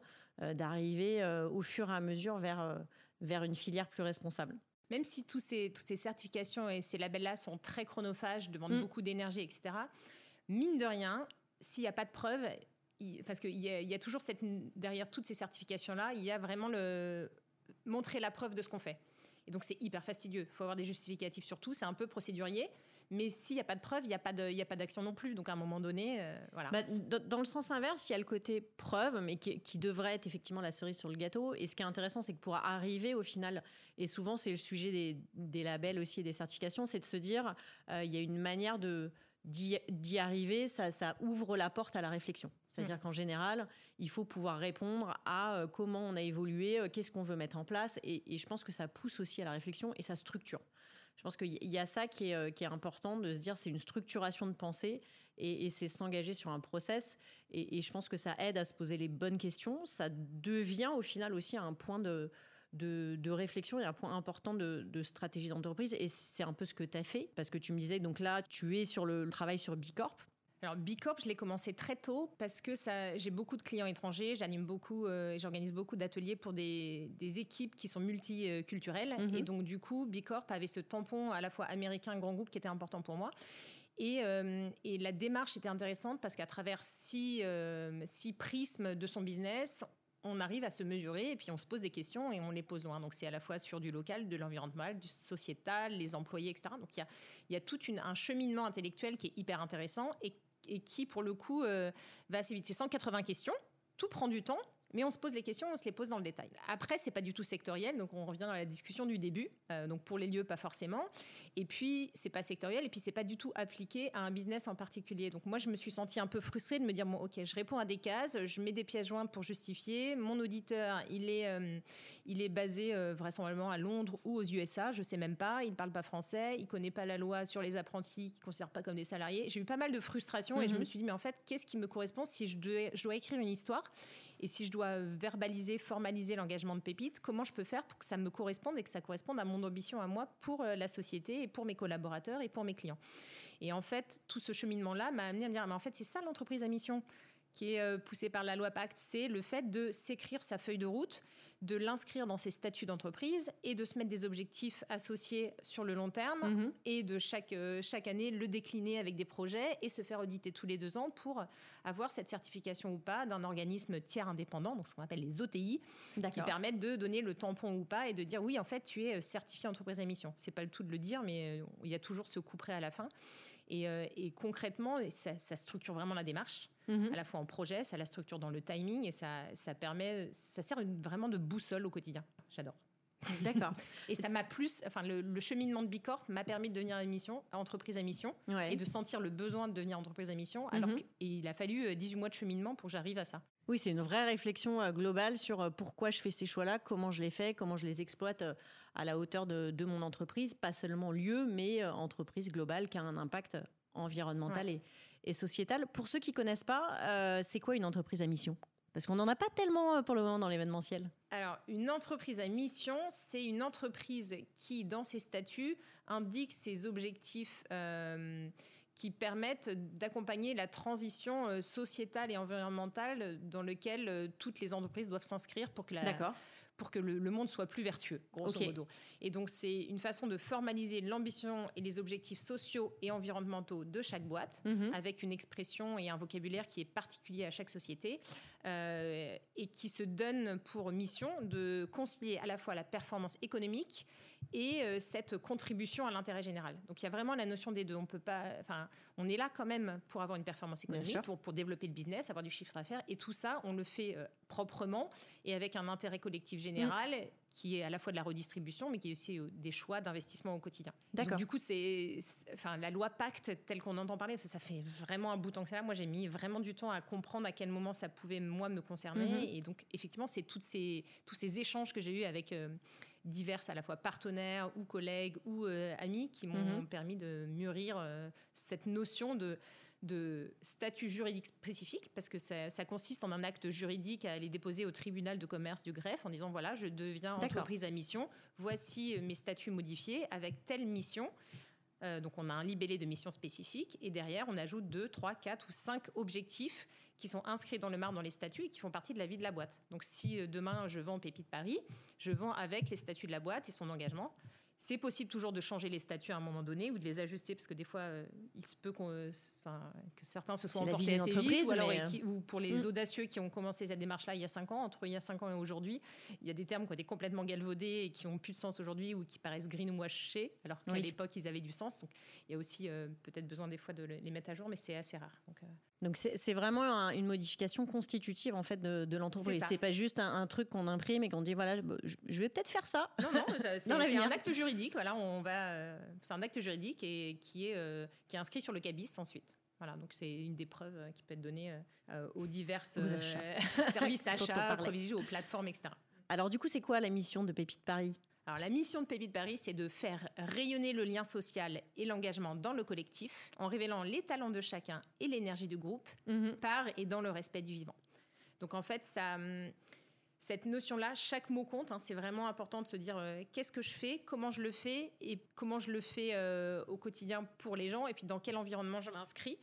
d'arriver au fur et à mesure vers vers une filière plus responsable. Même si tous ces, toutes ces certifications et ces labels-là sont très chronophages, demandent mm. beaucoup d'énergie, etc., mine de rien, s'il n'y a pas de preuves, parce qu'il y, y, a toujours cette, derrière toutes ces certifications-là, il y a vraiment le montrer la preuve de ce qu'on fait. Et donc c'est hyper fastidieux. Il faut avoir des justificatifs sur tout. C'est un peu procédurier. Mais s'il n'y a pas de preuve, il n'y a pas d'action non plus. Donc à un moment donné, euh, voilà. Bah, dans le sens inverse, il y a le côté preuve, mais qui, devrait être effectivement la cerise sur le gâteau. Et ce qui est intéressant, c'est que pour arriver au final, et souvent c'est le sujet des, labels aussi et des certifications, c'est de se dire, euh, il y a une manière de d'y arriver, ça, ça, ouvre la porte à la réflexion. C'est-à-dire mm. qu'en général, il faut pouvoir répondre à euh, comment on a évolué, qu'est-ce qu'on veut mettre en place, et, et, je pense que ça pousse aussi à la réflexion et ça structure. Je pense qu'il y a ça qui est, euh, qui est, important de se dire c'est une structuration de pensée et, c'est s'engager sur un process. Et, je pense que ça aide à se poser les bonnes questions. Ça devient au final aussi un point de, de, réflexion et un point important de, stratégie d'entreprise. Et c'est un peu ce que tu as fait parce que tu me disais, donc là, tu es sur le travail sur Bicorp. Alors Bicorp, je l'ai commencé très tôt parce que ça, j'ai beaucoup de clients étrangers, j'anime beaucoup euh, et j'organise beaucoup d'ateliers pour des, équipes qui sont multiculturelles. Mhm. Et donc du coup, Bicorp avait ce tampon à la fois américain, grand groupe qui était important pour moi. Et, euh, la démarche était intéressante parce qu'à travers six, euh, six, prismes de son business, on arrive à se mesurer et puis on se pose des questions et on les pose loin. Donc c'est à la fois sur du local, de l'environnemental, du sociétal, les employés, etc. Donc il y a, y a tout un cheminement intellectuel qui est hyper intéressant et et qui, pour le coup, euh, va assez vite. C'est 180 questions, tout prend du temps, mais on se pose les questions, on se les pose dans le détail. Après, c'est pas du tout sectoriel, donc on revient dans la discussion du début. Euh, donc pour les lieux, pas forcément. Et puis c'est pas sectoriel, et puis c'est pas du tout appliqué à un business en particulier. Donc moi, je me suis sentie un peu frustrée de me dire bon, ok, je réponds à des cases, je mets des pièces jointes pour justifier. Mon auditeur, il est, euh, il est basé euh, vraisemblablement à Londres ou aux USA, je sais même pas. Il parle pas français, il connaît pas la loi sur les apprentis, qui considère pas comme des salariés. J'ai eu pas mal de frustration, et je mhm. me suis dit mais en fait, qu'est-ce qui me correspond si je je dois écrire une histoire et si je dois verbaliser, formaliser l'engagement de Pépite, comment je peux faire pour que ça me corresponde et que ça corresponde à mon ambition à moi pour euh, la société et pour mes collaborateurs et pour mes clients? Et en fait, tout ce cheminement-là m'a amené à me dire, mais en fait, c'est ça l'entreprise à mission qui est euh, poussée par la loi Pacte, c'est le fait de s'écrire sa feuille de route de l'inscrire dans ses statuts d'entreprise et de se mettre des objectifs associés sur le long terme mhm. et de chaque, euh, chaque année le décliner avec des projets et se faire auditer tous les deux ans pour avoir cette certification ou pas d'un organisme tiers indépendant, donc ce qu'on appelle les OTI, qui permettent de donner le tampon ou pas et de dire oui, en fait, tu es euh, certifié entreprise à mission. C'est pas le tout de le dire, mais il y a toujours ce coup près à la fin. Et, concrètement, ça, ça structure vraiment la démarche. Mhm. à la fois en projet, ça la structure dans le timing et ça, ça permet, ça sert vraiment de boussole au quotidien. J'adore. D'accord. (laughs) et ça m'a plus, enfin, le, cheminement de Bicorp m'a permis de devenir émission, entreprise à mission et de sentir le besoin de devenir entreprise à mission. Alors mhm. qu'il a fallu 18 euh, mois de cheminement pour que j'arrive à ça. Oui, c'est une vraie réflexion euh, globale sur euh, pourquoi je fais ces choix-là, comment je les fais, comment je les exploite à la hauteur de, de mon entreprise, pas seulement lieu, mais entreprise globale qui a un impact environnemental et, et sociétale. Pour ceux qui connaissent pas, euh, c'est quoi une entreprise à mission? Parce qu'on n'en a pas tellement euh, pour le moment dans l'événementiel. Alors, une entreprise à mission, c'est une entreprise qui, dans ses statuts, indique ses objectifs, euh, qui permettent d'accompagner la transition sociétale et environnementale dans laquelle toutes les entreprises doivent s'inscrire pour que la, pour que le, monde soit plus vertueux, grosso modo. Et donc, c'est une façon de formaliser l'ambition et les objectifs sociaux et environnementaux de chaque boîte, mhm. avec une expression et un vocabulaire qui est particulier à chaque société, euh, et qui se donne pour mission de concilier à la fois la performance économique et euh, cette contribution à l'intérêt général. Donc il y a vraiment la notion des deux. On peut pas, enfin, on est là quand même pour avoir une performance économique, pour, pour, développer le business, avoir du chiffre d'affaires, et tout ça, on le fait euh, proprement et avec un intérêt collectif général. Mm. qui est à la fois de la redistribution, mais qui est aussi euh, des choix d'investissement au quotidien. D'accord. Du coup, c'est, enfin, la loi Pacte, telle qu'on entend parler, ça fait vraiment un bout de temps que ça. Moi, j'ai mis vraiment du temps à comprendre à quel moment ça pouvait moi me concerner, mm-hmm. et donc effectivement, c'est toutes ces, tous ces échanges que j'ai eus avec diverses à la fois partenaires ou collègues ou euh, amis qui m'ont mhm. permis de mûrir euh, cette notion de, de statut juridique spécifique, parce que ça, consiste en un acte juridique à aller déposer au tribunal de commerce du greffe en disant voilà, je deviens entreprise à mission, voici mes statuts modifiés avec telle mission. Euh, donc on a un libellé de mission spécifique et derrière on ajoute 2, 3, 4 ou 5 objectifs qui sont inscrits dans le marbre dans les statuts et qui font partie de la vie de la boîte. Donc si euh, demain je vends Pépite Paris, je vends avec les statuts de la boîte et son engagement. C'est possible toujours de changer les statuts à un moment donné ou de les ajuster parce que des fois, euh, il se peut euh, que certains se soient emportés assez vite ou, alors, ou pour les mm. audacieux qui ont commencé cette démarche-là il y a cinq ans, entre il y a cinq ans et aujourd'hui, il y a des termes qui ont été complètement galvaudés et qui ont plus de sens aujourd'hui ou qui paraissent greenwashés alors qu'à l'époque ils avaient du sens. Donc il y a aussi peut-être besoin des fois de les mettre à jour, mais c'est assez rare. Donc, donc c'est vraiment une modification constitutive en fait de, de l'entreprise. C'est pas juste un, truc qu'on imprime et qu'on dit voilà je, vais peut-être faire ça. Non non, (laughs) c'est un acte juridique. Voilà, on va. Euh, c'est un acte juridique et qui est euh, qui est inscrit sur le cabis ensuite. Voilà, donc c'est une des preuves euh, qui peut être donnée aux divers (laughs) services (laughs) achats, provisions, aux plateformes, etc. Alors du coup, c'est quoi la mission de Pépite Paris? Alors, la mission de Pépite Paris, c'est de faire rayonner le lien social et l'engagement dans le collectif en révélant les talents de chacun et l'énergie du groupe mhm. par et dans le respect du vivant. Donc, en fait, ça, hum, cette notion-là, chaque mot compte. Hein. c'est vraiment important de se dire euh, qu'est-ce que je fais, comment je le fais et comment je le fais euh, au quotidien pour les gens et puis dans quel environnement je l'inscris.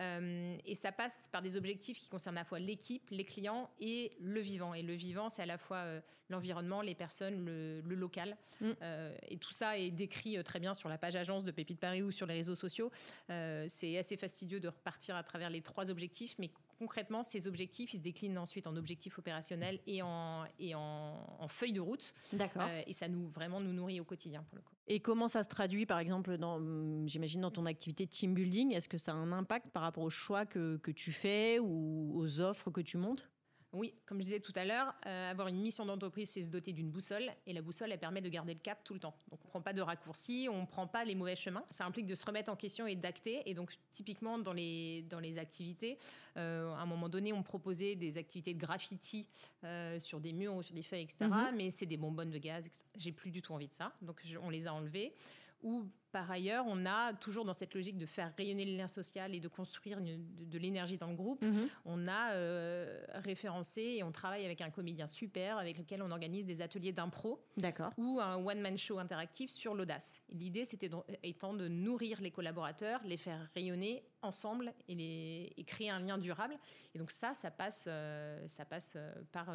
Euh, et ça passe par des objectifs qui concernent à la fois l'équipe, les clients et le vivant. Et le vivant, c'est à la fois euh, l'environnement, les personnes, le, local. Mm. Euh, et tout ça est décrit très bien sur la page agence de Pépite Paris ou sur les réseaux sociaux. c'est assez fastidieux de repartir à travers les trois objectifs, mais concrètement, ces objectifs, ils se déclinent ensuite en objectifs opérationnels et en, et en, feuilles de route. D'accord. et ça nous vraiment nous nourrit au quotidien pour le coup. Et comment ça se traduit, par exemple, dans, hum, j'imagine, dans ton activité de team building? Est-ce que ça a un impact par rapport aux choix que, que tu fais ou aux offres que tu montes? Oui, comme je disais tout à l'heure, euh, avoir une mission d'entreprise, c'est se doter d'une boussole. Et la boussole, elle permet de garder le cap tout le temps. Donc, on ne prend pas de raccourcis, on ne prend pas les mauvais chemins. Ça implique de se remettre en question et d'acter. Et donc, typiquement, dans les, dans les activités, euh, à un moment donné, on proposait des activités de graffiti euh, sur des murs ou sur des feuilles, etc. Mhm. Mais c'est des bonbonnes de gaz. J'ai plus du tout envie de ça. Donc, on les a enlevées ou par ailleurs, on a toujours dans cette logique de faire rayonner le lien social et de construire de, l'énergie dans le groupe, mhm. on a euh, référencé et on travaille avec un comédien super avec lequel on organise des ateliers d'impro ou un one-man show interactif sur l'audace. L'idée, c'était étant de nourrir les collaborateurs, les faire rayonner ensemble et, les, créer un lien durable. Et donc ça, ça passe, euh, ça passe euh, par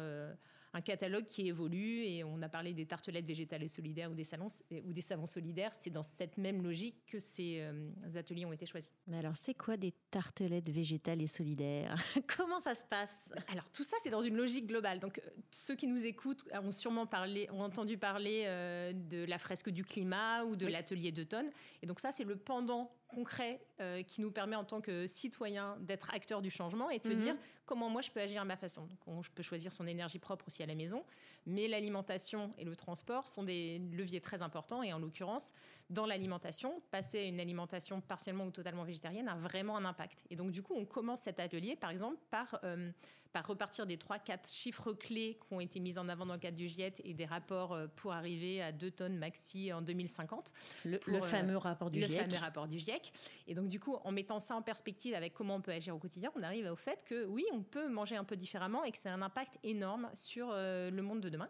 un catalogue qui évolue et on a parlé des tartelettes végétales et solidaires ou des, salons, ou des savons solidaires. C'est dans cette même logique que ces euh, ateliers ont été choisis. Mais alors, c'est quoi des tartelettes végétales et solidaires? (laughs) Comment ça se passe? Alors, tout ça, c'est dans une logique globale. Donc, euh, ceux qui nous écoutent ont sûrement parlé, ont entendu parler euh, de la fresque du climat ou de l'atelier d'automne. Et donc, ça, c'est le pendant concret euh, qui nous permet en tant que citoyen d'être acteur du changement et de se mhm. dire comment moi je peux agir à ma façon. Donc, je peux choisir son énergie propre aussi à la maison, mais l'alimentation et le transport sont des leviers très importants et en l'occurrence, dans l'alimentation, passer à une alimentation partiellement ou totalement végétarienne a vraiment un impact. Et donc du coup, on commence cet atelier par exemple par euh, par repartir des 3-4 chiffres clés qui ont été mis en avant dans le cadre du GIEC et des rapports euh, pour arriver à 2 tonnes maxi en 2050. Le, fameux rapport du le GIEC. Le fameux rapport du GIEC. Et donc, du coup, en mettant ça en perspective avec comment on peut agir au quotidien, on arrive au fait que oui, on peut manger un peu différemment et que c'est un impact énorme sur euh, le monde de demain.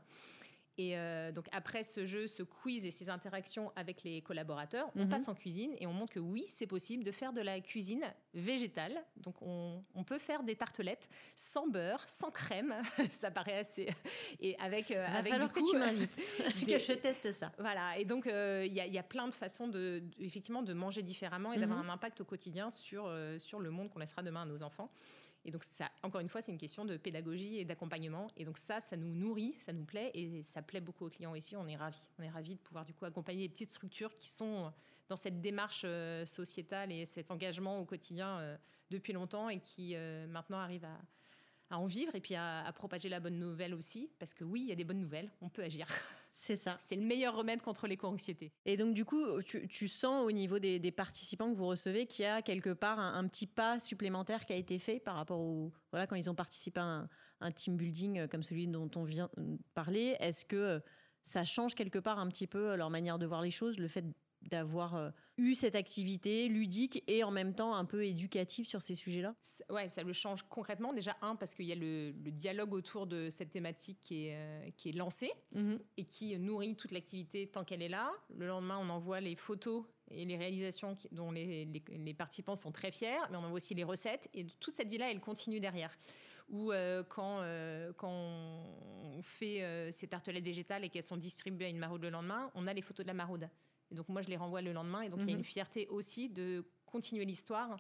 Et euh, donc après ce jeu, ce quiz et ces interactions avec les collaborateurs, on Mhm. passe en cuisine et on montre que oui, c'est possible de faire de la cuisine végétale. Donc on, on peut faire des tartelettes sans beurre, sans crème. (laughs) ça paraît assez. (laughs) Et avec, euh, avec du coup, que tu m'invites, (laughs) des- que je teste ça. Voilà, et donc euh, il y, a- il y a plein de façons de, de- effectivement de manger différemment et d'avoir Mhm. un impact au quotidien sur, euh, sur le monde qu'on laissera demain à nos enfants. Et donc ça, encore une fois, c'est une question de pédagogie et d'accompagnement. Et donc ça, ça nous nourrit, ça nous plaît et ça plaît beaucoup aux clients ici. On est ravis. On est ravis de pouvoir du coup accompagner les petites structures qui sont dans cette démarche euh, sociétale et cet engagement au quotidien euh, depuis longtemps et qui euh, maintenant arrivent à, en vivre et puis à propager la bonne nouvelle aussi. Parce que oui, il y a des bonnes nouvelles, on peut agir. (laughs) C'est ça. C'est le meilleur remède contre l'éco-anxiété. Et donc, du coup, tu, tu sens au niveau des, des participants que vous recevez qu'il y a quelque part un, un petit pas supplémentaire qui a été fait par rapport au. Voilà, quand ils ont participé à un, un team building euh, comme celui dont on vient de parler, est-ce que euh, ça change quelque part un petit peu leur manière de voir les choses, le fait d'avoir euh, eu cette activité ludique et en même temps un peu éducative sur ces sujets-là? Ouais, ça le change concrètement. Déjà, un, parce qu'il y a le, le dialogue autour de cette thématique qui est, euh, qui est lancé et qui nourrit toute l'activité tant qu'elle est là. Le lendemain, on envoie les photos et les réalisations dont les, les- les participants sont très fiers, mais on envoie aussi les recettes. Et toute cette vie-là, elle continue derrière. Ou euh, quand, euh, quand on fait euh, ces tartelettes végétales et qu'elles sont distribuées à une maraude le lendemain, on a les photos de la maraude. Et donc moi, je les renvoie le lendemain. Et donc il y a Mhm. une fierté aussi de continuer l'histoire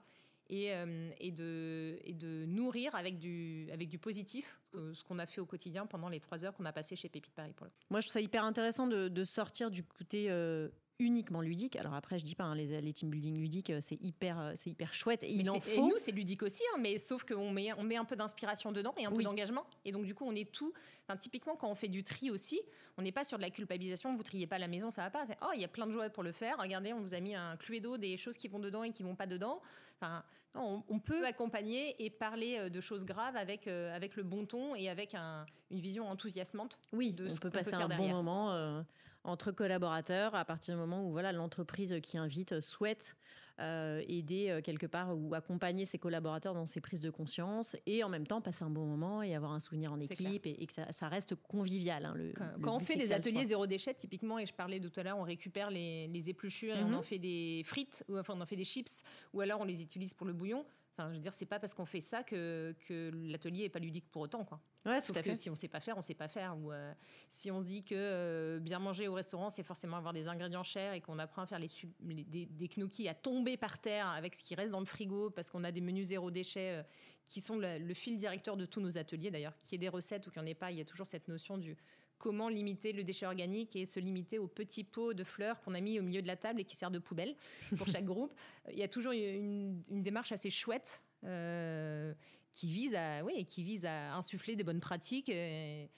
et, euh, et, de, et de nourrir avec du, avec du positif euh, ce qu'on a fait au quotidien pendant les trois heures qu'on a passées chez Pépite Paris. Pour le. Moi, je trouve ça hyper intéressant de, de sortir du côté euh, uniquement ludique. Alors après, je dis pas, hein, les, les team building ludiques, euh, c'est hyper, euh, c'est hyper chouette et Mais il en et faut. nous, c'est ludique aussi, hein, mais sauf qu'on met, on met un peu d'inspiration dedans et un Oui. peu d'engagement. Et donc, du coup, on est tout. Enfin, typiquement, quand on fait du tri aussi, on n'est pas sur de la culpabilisation. Vous triez pas la maison, ça va pas. Oh, il y a plein de joies pour le faire. Regardez, on vous a mis un cluedo des choses qui vont dedans et qui vont pas dedans. Enfin, non, on, on peut accompagner et parler euh, de choses graves avec, euh, avec le bon ton et avec un- une vision enthousiasmante. Oui, de on ce peut passer un bon moment euh, entre collaborateurs à partir du moment où voilà l'entreprise qui invite souhaite euh, aider euh, quelque part ou accompagner ses collaborateurs dans ces prises de conscience et en même temps passer un bon moment et avoir un souvenir en équipe et, et que ça, ça reste convivial. hein, le- Quand, le quand on fait des ateliers zéro déchet, typiquement, et je parlais tout à l'heure, on récupère les, les épluchures et Mhm. on en fait des frites, ou enfin on en fait des chips, ou alors on les utilise pour le bouillon. Enfin, je veux dire, c'est pas parce qu'on fait ça que, que l'atelier est pas ludique pour autant, quoi. Ouais, tout à que fait. si on sait pas faire, on sait pas faire. Ou euh, si on se dit que euh, bien manger au restaurant, c'est forcément avoir des ingrédients chers et qu'on apprend à faire les, sub- les- des, des gnocchis à tomber par terre avec ce qui reste dans le frigo parce qu'on a des menus zéro déchet euh, qui sont le fil directeur de tous nos ateliers d'ailleurs. Qu'il y ait des recettes ou qu'il n'y en ait pas, il y a toujours cette notion du comment limiter le déchet organique et se limiter aux petits pots de fleurs qu'on a mis au milieu de la table et qui sert de poubelle pour (laughs) chaque groupe. Il y a toujours une, une démarche assez chouette euh, qui vise à, oui, qui vise à insuffler des bonnes pratiques et,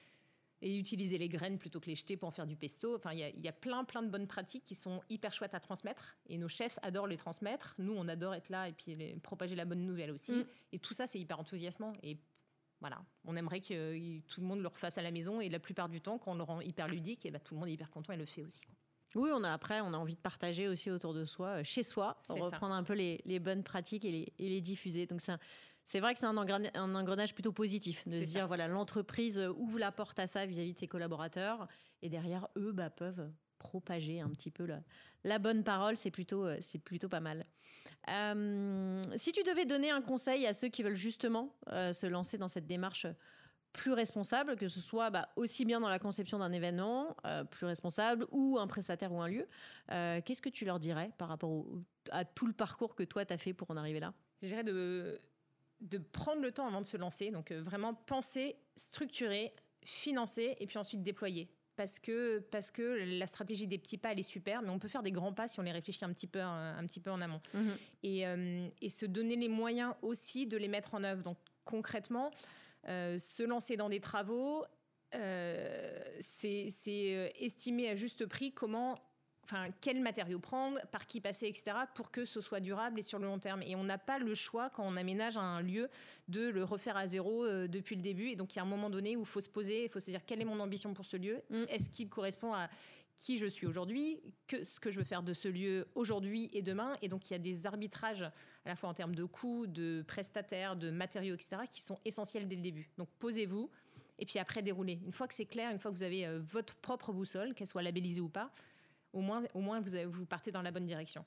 et utiliser les graines plutôt que les jeter pour en faire du pesto. Enfin, il y a, il y a plein, plein de bonnes pratiques qui sont hyper chouettes à transmettre. Et nos chefs adorent les transmettre. Nous, on adore être là et puis les- propager la bonne nouvelle aussi. Mm. Et tout ça, c'est hyper enthousiasmant. Et voilà, on aimerait que euh, tout le monde le refasse à la maison. Et la plupart du temps, quand on le rend hyper ludique, et ben, tout le monde est hyper content et le fait aussi. Oui, on a après, on a envie de partager aussi autour de soi, euh, chez soi, ça. reprendre un peu les, les bonnes pratiques et les, et les diffuser. Donc c'est vrai que c'est un, engrenage plutôt positif de se ça. dire voilà l'entreprise euh, ouvre la porte à ça vis-à-vis de ses collaborateurs et derrière eux bah, peuvent propager un petit peu la, bonne parole. C'est plutôt euh, c'est plutôt pas mal. Euh, si tu devais donner un conseil à ceux qui veulent justement euh, se lancer dans cette démarche plus responsable, que ce soit bah, aussi bien dans la conception d'un événement plus responsable ou un prestataire ou un lieu, qu'est-ce que tu leur dirais par rapport à tout le parcours que toi, tu as fait pour en arriver là? Je dirais de, de prendre le temps avant de se lancer. Donc vraiment penser, structurer, financer et puis ensuite déployer. Parce que, parce que la stratégie des petits pas, elle est super, mais on peut faire des grands pas si on les réfléchit un petit peu, un, un petit peu en amont. Et, euh, et se donner les moyens aussi de les mettre en œuvre. Donc concrètement, euh, se lancer dans des travaux, euh, c'est c'est, euh, estimer à juste prix comment, enfin, quels matériaux prendre, par qui passer, etc., pour que ce soit durable et sur le long terme. Et on n'a pas le choix quand on aménage un lieu de le refaire à zéro euh, depuis le début. Et donc il y a un moment donné où il faut se poser, il faut se dire quelle est mon ambition pour ce lieu, Mm. est-ce qu'il correspond à qui je suis aujourd'hui, que ce que je veux faire de ce lieu aujourd'hui et demain? Et donc, il y a des arbitrages à la fois en termes de coûts, de prestataires, de matériaux, etc., qui sont essentiels dès le début. Donc, posez-vous Et puis après, dérouler. Une fois que c'est clair, une fois que vous avez votre propre boussole, qu'elle soit labellisée ou pas, au moins, au moins vous, vous partez dans la bonne direction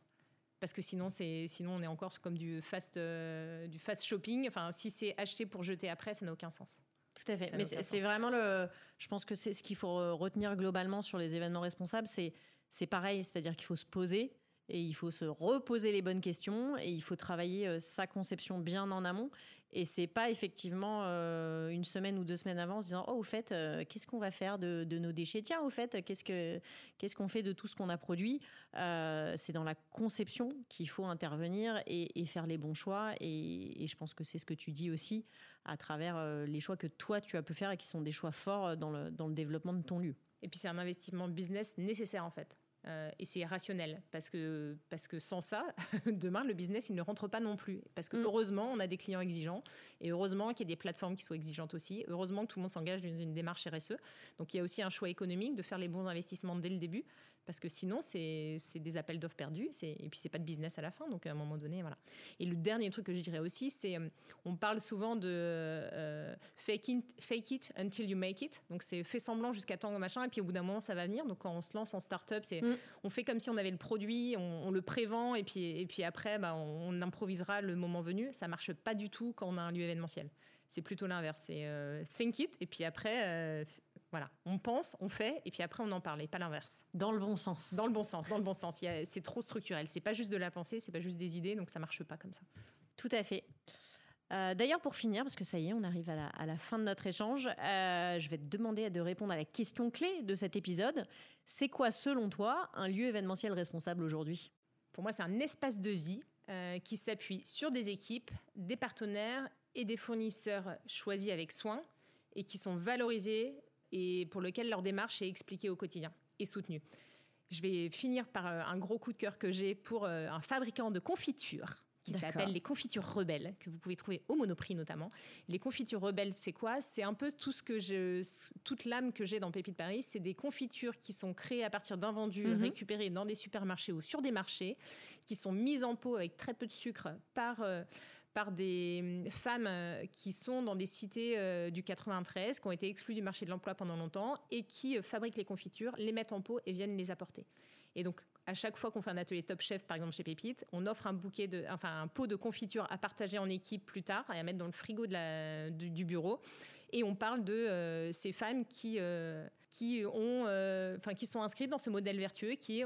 parce que sinon c'est sinon on est encore comme du fast du fast shopping enfin si c'est acheté pour jeter après ça n'a aucun sens tout à fait. Mais c'est vraiment le. Je pense que c'est ce qu'il faut retenir globalement sur les événements responsables. C'est pareil, c'est-à-dire qu'il faut se poser et il faut se reposer les bonnes questions et il faut travailler euh, sa conception bien en amont. Et c'est pas effectivement euh, une semaine ou deux semaines avant en se disant oh au fait euh, qu'est-ce qu'on va faire de, nos déchets? Tiens au fait qu'est-ce que qu'est-ce qu'on fait de tout ce qu'on a produit? C'est dans la conception qu'il faut intervenir et, faire les bons choix et, et je pense que c'est ce que tu dis aussi à travers les choix que toi tu as pu faire et qui sont des choix forts dans le, dans le développement de ton lieu. Et puis c'est un investissement business nécessaire en fait. Euh, et c'est rationnel parce que, parce que sans ça, (laughs) demain, le business, il ne rentre pas non plus. Parce que mm. heureusement, on a des clients exigeants et heureusement qu'il y a des plateformes qui soient exigeantes aussi. Heureusement que tout le monde s'engage dans une démarche RSE. Donc il y a aussi un choix économique de faire les bons investissements dès le début parce que sinon c'est des appels d'offres perdus et puis c'est pas de business à la fin donc à un moment donné voilà. Et le dernier truc que je dirais aussi c'est euh, on parle souvent de euh, fake, it, fake it until you make it. Donc c'est fait semblant jusqu'à temps machin et puis au bout d'un moment ça va venir. Donc quand on se lance en start-up c'est mm. on fait comme si on avait le produit on, le prévend et puis et puis après bah, on, improvisera le moment venu. Ça marche pas du tout quand on a un lieu événementiel. C'est plutôt l'inverse c'est euh, think it et puis après voilà, on pense, on fait, et puis après on en parle, et pas l'inverse. Dans le bon sens. Dans le bon sens, dans le bon sens. C'est trop structurel. C'est pas juste de la pensée, c'est pas juste des idées, donc ça marche pas comme ça. Tout à fait. Euh, d'ailleurs, pour finir, parce que ça y est, on arrive à la, fin de notre échange, euh, je vais te demander de répondre à la question clé de cet épisode. C'est quoi, selon toi, un lieu événementiel responsable aujourd'hui? Pour moi, c'est un espace de vie euh, qui s'appuie sur des équipes, des partenaires et des fournisseurs choisis avec soin et qui sont valorisés et pour lequel leur démarche est expliquée au quotidien et soutenue. Je vais finir par euh, un gros coup de cœur que j'ai pour euh, un fabricant de confitures qui s'appelle les confitures rebelles, que vous pouvez trouver au Monoprix notamment. Les confitures rebelles, c'est quoi? C'est un peu tout ce que je, toute l'âme que j'ai dans Pépite Paris. C'est des confitures qui sont créées à partir d'invendus mhm. récupérés dans des supermarchés ou sur des marchés, qui sont mises en pot avec très peu de sucre par euh, par des hum, femmes euh, qui sont dans des cités euh, du 93, qui ont été exclues du marché de l'emploi pendant longtemps et qui euh, fabriquent les confitures, les mettent en pot et viennent les apporter. Et donc, à chaque fois qu'on fait un atelier Top Chef, par exemple chez Pépite, on offre un bouquet de, enfin un pot de confiture à partager en équipe plus tard et à mettre dans le frigo du, bureau. Et on parle de ces femmes qui qui ont, enfin qui sont inscrites dans ce modèle vertueux qui est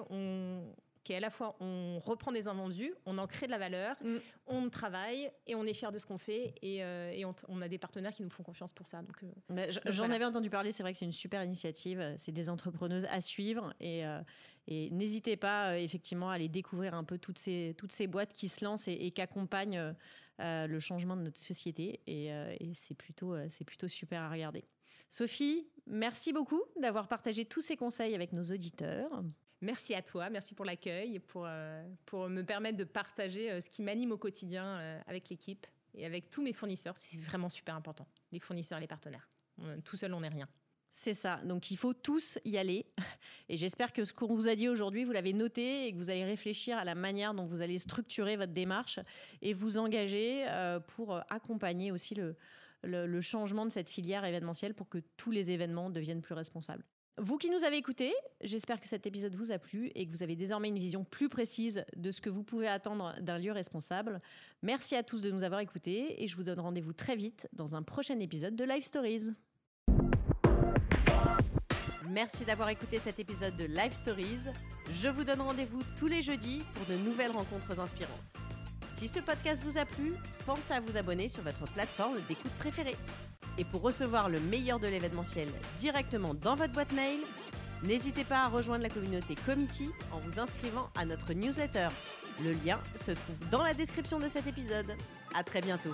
qui est à la fois on reprend des invendus, on en crée de la valeur, mm. on travaille et on est fier de ce qu'on fait et, euh, on, a des partenaires qui nous font confiance pour ça. Donc, euh, j'en avais entendu parler, c'est vrai que c'est une super initiative, c'est des entrepreneuses à suivre et, euh, et n'hésitez pas effectivement à aller découvrir un peu toutes ces, toutes ces boîtes qui se lancent et, et qui accompagnent le changement de notre société et, et c'est plutôt, c'est plutôt super à regarder. Sophie, merci beaucoup d'avoir partagé tous ces conseils avec nos auditeurs. Merci à toi, merci pour l'accueil, pour, euh, pour me permettre de partager euh, ce qui m'anime au quotidien euh, avec l'équipe et avec tous mes fournisseurs. C'est vraiment super important, les fournisseurs, les partenaires. tout seul, on n'est rien. C'est ça. Donc il faut tous y aller. (laughs) Et j'espère que ce qu'on vous a dit aujourd'hui, vous l'avez noté et que vous allez réfléchir à la manière dont vous allez structurer votre démarche et vous engager pour accompagner aussi le, le, changement de cette filière événementielle pour que tous les événements deviennent plus responsables. Vous qui nous avez écoutés, j'espère que cet épisode vous a plu et que vous avez désormais une vision plus précise de ce que vous pouvez attendre d'un lieu responsable. Merci à tous de nous avoir écoutés et je vous donne rendez-vous très vite dans un prochain épisode de Live Stories. Merci d'avoir écouté cet épisode de Live Stories. Je vous donne rendez-vous tous les jeudis pour de nouvelles rencontres inspirantes. Si ce podcast vous a plu, pensez à vous abonner sur votre plateforme d'écoute préférée. Et pour recevoir le meilleur de l'événementiel directement dans votre boîte mail, n'hésitez pas à rejoindre la communauté Committee en vous inscrivant à notre newsletter. Le lien se trouve dans la description de cet épisode. À très bientôt.